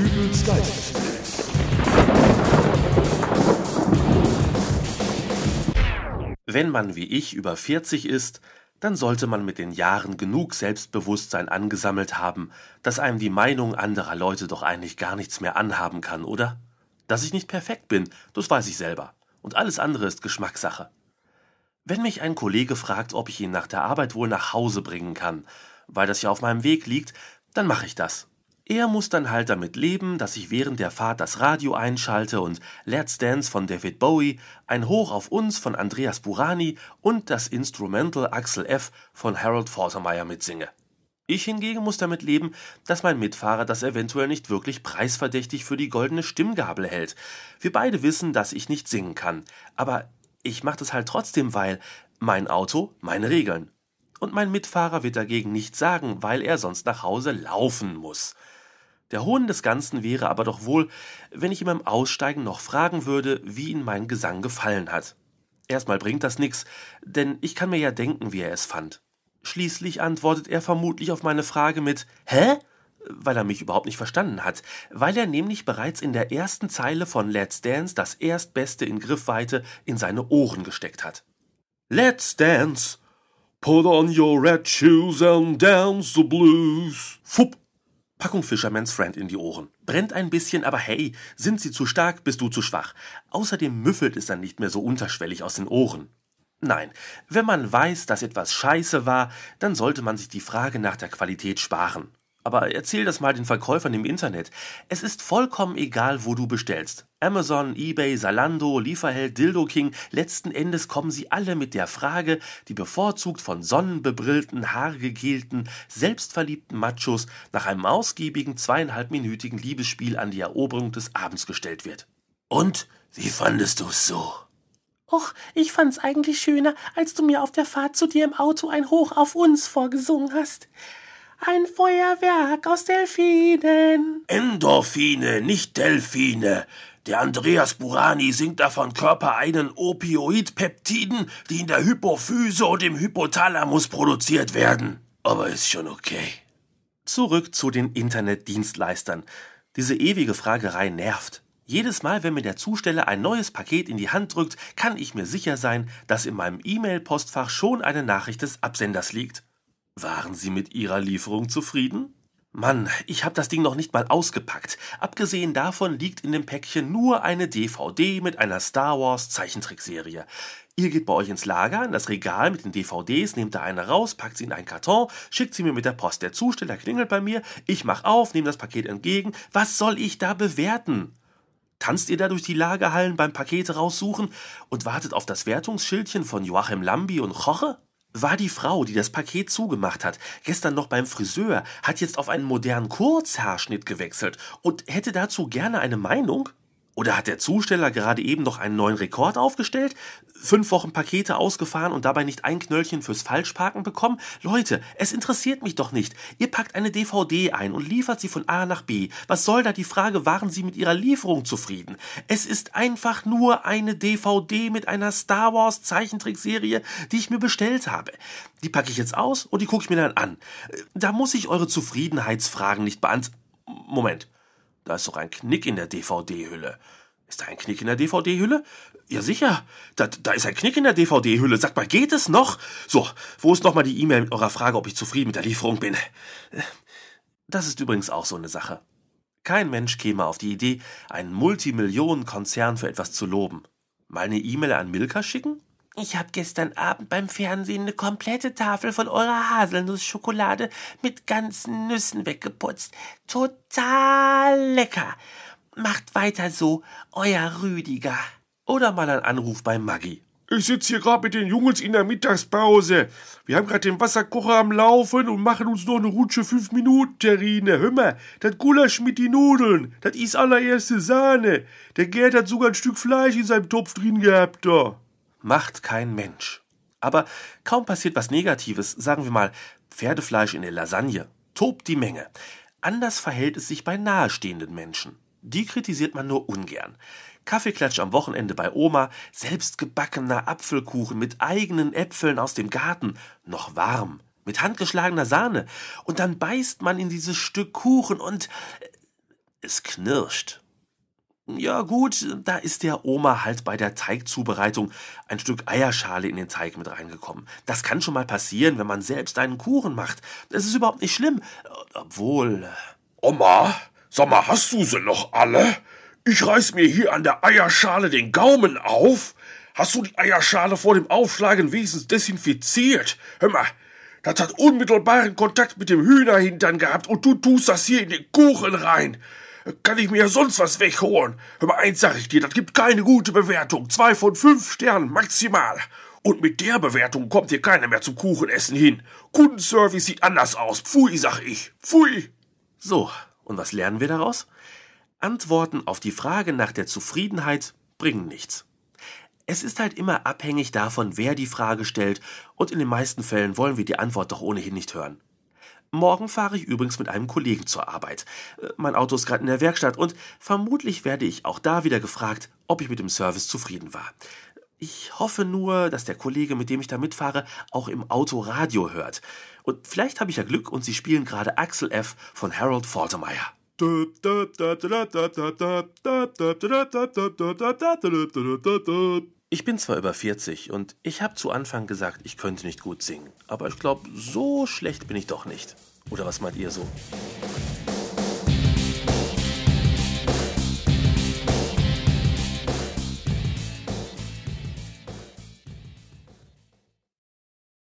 Dübels Wenn man wie ich über 40 ist, dann sollte man mit den Jahren genug Selbstbewusstsein angesammelt haben, dass einem die Meinung anderer Leute doch eigentlich gar nichts mehr anhaben kann, oder? Dass ich nicht perfekt bin, das weiß ich selber. Und alles andere ist Geschmackssache. Wenn mich ein Kollege fragt, ob ich ihn nach der Arbeit wohl nach Hause bringen kann, weil das ja auf meinem Weg liegt, dann mache ich das. Er muss dann halt damit leben, dass ich während der Fahrt das Radio einschalte und Let's Dance von David Bowie, ein Hoch auf uns von Andreas Burani und das Instrumental Axel F von Harold Faltermeyer mitsinge. Ich hingegen muss damit leben, dass mein Mitfahrer das eventuell nicht wirklich preisverdächtig für die goldene Stimmgabel hält. Wir beide wissen, dass ich nicht singen kann, aber ich mache das halt trotzdem, weil mein Auto, meine Regeln. Und mein Mitfahrer wird dagegen nichts sagen, weil er sonst nach Hause laufen muss. Der Hohn des Ganzen wäre aber doch wohl, wenn ich ihm beim Aussteigen noch fragen würde, wie ihm mein Gesang gefallen hat. Erstmal bringt das nix, denn ich kann mir ja denken, wie er es fand. Schließlich antwortet er vermutlich auf meine Frage mit Hä? Weil er mich überhaupt nicht verstanden hat, weil er nämlich bereits in der ersten Zeile von Let's Dance das Erstbeste in Griffweite in seine Ohren gesteckt hat. Let's Dance! Put on your red shoes and dance the blues. Fupp! Packung Fisherman's Friend in die Ohren. Brennt ein bisschen, aber hey, sind sie zu stark, bist du zu schwach. Außerdem müffelt es dann nicht mehr so unterschwellig aus den Ohren. Nein, wenn man weiß, dass etwas scheiße war, dann sollte man sich die Frage nach der Qualität sparen. Aber erzähl das mal den Verkäufern im Internet. Es ist vollkommen egal, wo du bestellst. Amazon, eBay, Salando, Lieferheld, Dildo King, letzten Endes kommen sie alle mit der Frage, die bevorzugt von sonnenbebrillten, haargegelten, selbstverliebten Machos nach einem ausgiebigen zweieinhalbminütigen Liebesspiel an die Eroberung des Abends gestellt wird. Und wie fandest du's so? Och, ich fand's eigentlich schöner, als du mir auf der Fahrt zu dir im Auto ein Hoch auf uns vorgesungen hast. Ein Feuerwerk aus Delfinen. Endorphine, nicht Delfine. Der Andreas Burani singt da von körpereigenen Opioidpeptiden, die in der Hypophyse und im Hypothalamus produziert werden. Aber ist schon okay. Zurück zu den Internetdienstleistern. Diese ewige Fragerei nervt. Jedes Mal, wenn mir der Zusteller ein neues Paket in die Hand drückt, kann ich mir sicher sein, dass in meinem E-Mail-Postfach schon eine Nachricht des Absenders liegt. Waren Sie mit Ihrer Lieferung zufrieden? Mann, ich hab das Ding noch nicht mal ausgepackt. Abgesehen davon liegt in dem Päckchen nur eine DVD mit einer Star Wars Zeichentrickserie. Ihr geht bei euch ins Lager, in das Regal mit den DVDs, nehmt da eine raus, packt sie in einen Karton, schickt sie mir mit der Post. Der Zusteller klingelt bei mir, ich mach auf, nehme das Paket entgegen. Was soll ich da bewerten? Tanzt ihr da durch die Lagerhallen beim Pakete raussuchen und wartet auf das Wertungsschildchen von Joachim Lambi und Choche? War die Frau, die das Paket zugemacht hat, gestern noch beim Friseur, hat jetzt auf einen modernen Kurzhaarschnitt gewechselt und hätte dazu gerne eine Meinung? Oder hat der Zusteller gerade eben noch einen neuen Rekord aufgestellt? Fünf Wochen Pakete ausgefahren und dabei nicht ein Knöllchen fürs Falschparken bekommen? Leute, es interessiert mich doch nicht. Ihr packt eine DVD ein und liefert sie von A nach B. Was soll da die Frage, waren Sie mit Ihrer Lieferung zufrieden? Es ist einfach nur eine DVD mit einer Star Wars Zeichentrickserie, die ich mir bestellt habe. Die packe ich jetzt aus und die gucke ich mir dann an. Da muss ich eure Zufriedenheitsfragen nicht beantworten. Moment. Da ist doch ein Knick in der DVD-Hülle. Ist da ein Knick in der DVD-Hülle? Ja, sicher. Da, da ist ein Knick in der DVD-Hülle. Sagt mal, geht es noch? So, wo ist nochmal die E-Mail mit eurer Frage, ob ich zufrieden mit der Lieferung bin? Das ist übrigens auch so eine Sache. Kein Mensch käme auf die Idee, einen Multimillionenkonzern für etwas zu loben. Mal eine E-Mail an Milka schicken? Ich habe gestern Abend beim Fernsehen eine komplette Tafel von eurer Haselnussschokolade mit ganzen Nüssen weggeputzt. Total lecker. Macht weiter so, euer Rüdiger. Oder mal ein Anruf bei Maggi. Ich sitze hier gerade mit den Jungs in der Mittagspause. Wir haben gerade den Wasserkocher am Laufen und machen uns noch eine Rutsche fünf Minuten Terrine. Hör mal, das Gulasch mit die Nudeln, das ist allererste Sahne. Der Gerd hat sogar ein Stück Fleisch in seinem Topf drin gehabt da macht kein Mensch. Aber kaum passiert was Negatives, sagen wir mal Pferdefleisch in der Lasagne, tobt die Menge. Anders verhält es sich bei nahestehenden Menschen. Die kritisiert man nur ungern. Kaffeeklatsch am Wochenende bei Oma, selbstgebackener Apfelkuchen mit eigenen Äpfeln aus dem Garten, noch warm, mit handgeschlagener Sahne. Und dann beißt man in dieses Stück Kuchen und Es knirscht. Ja gut, da ist der Oma halt bei der Teigzubereitung ein Stück Eierschale in den Teig mit reingekommen. Das kann schon mal passieren, wenn man selbst einen Kuchen macht. Das ist überhaupt nicht schlimm. Obwohl. Oma, sag mal, hast du sie noch alle? Ich reiß mir hier an der Eierschale den Gaumen auf. Hast du die Eierschale vor dem Aufschlagen wenigstens desinfiziert? Hör mal, das hat unmittelbaren Kontakt mit dem Hühnerhintern gehabt und du tust das hier in den Kuchen rein. Kann ich mir sonst was wegholen? Mal, eins sag ich dir, das gibt keine gute Bewertung. Zwei von fünf Sternen maximal. Und mit der Bewertung kommt hier keiner mehr zum Kuchenessen hin. Kundenservice sieht anders aus. Pfui, sag ich. Pfui. So, und was lernen wir daraus? Antworten auf die Frage nach der Zufriedenheit bringen nichts. Es ist halt immer abhängig davon, wer die Frage stellt, und in den meisten Fällen wollen wir die Antwort doch ohnehin nicht hören. Morgen fahre ich übrigens mit einem Kollegen zur Arbeit. Äh, mein Auto ist gerade in der Werkstatt und vermutlich werde ich auch da wieder gefragt, ob ich mit dem Service zufrieden war. Ich hoffe nur, dass der Kollege, mit dem ich da mitfahre, auch im Auto Radio hört. Und vielleicht habe ich ja Glück und Sie spielen gerade Axel F. von Harold Faltermeyer. Ich bin zwar über 40 und ich habe zu Anfang gesagt, ich könnte nicht gut singen, aber ich glaube, so schlecht bin ich doch nicht. Oder was meint ihr so?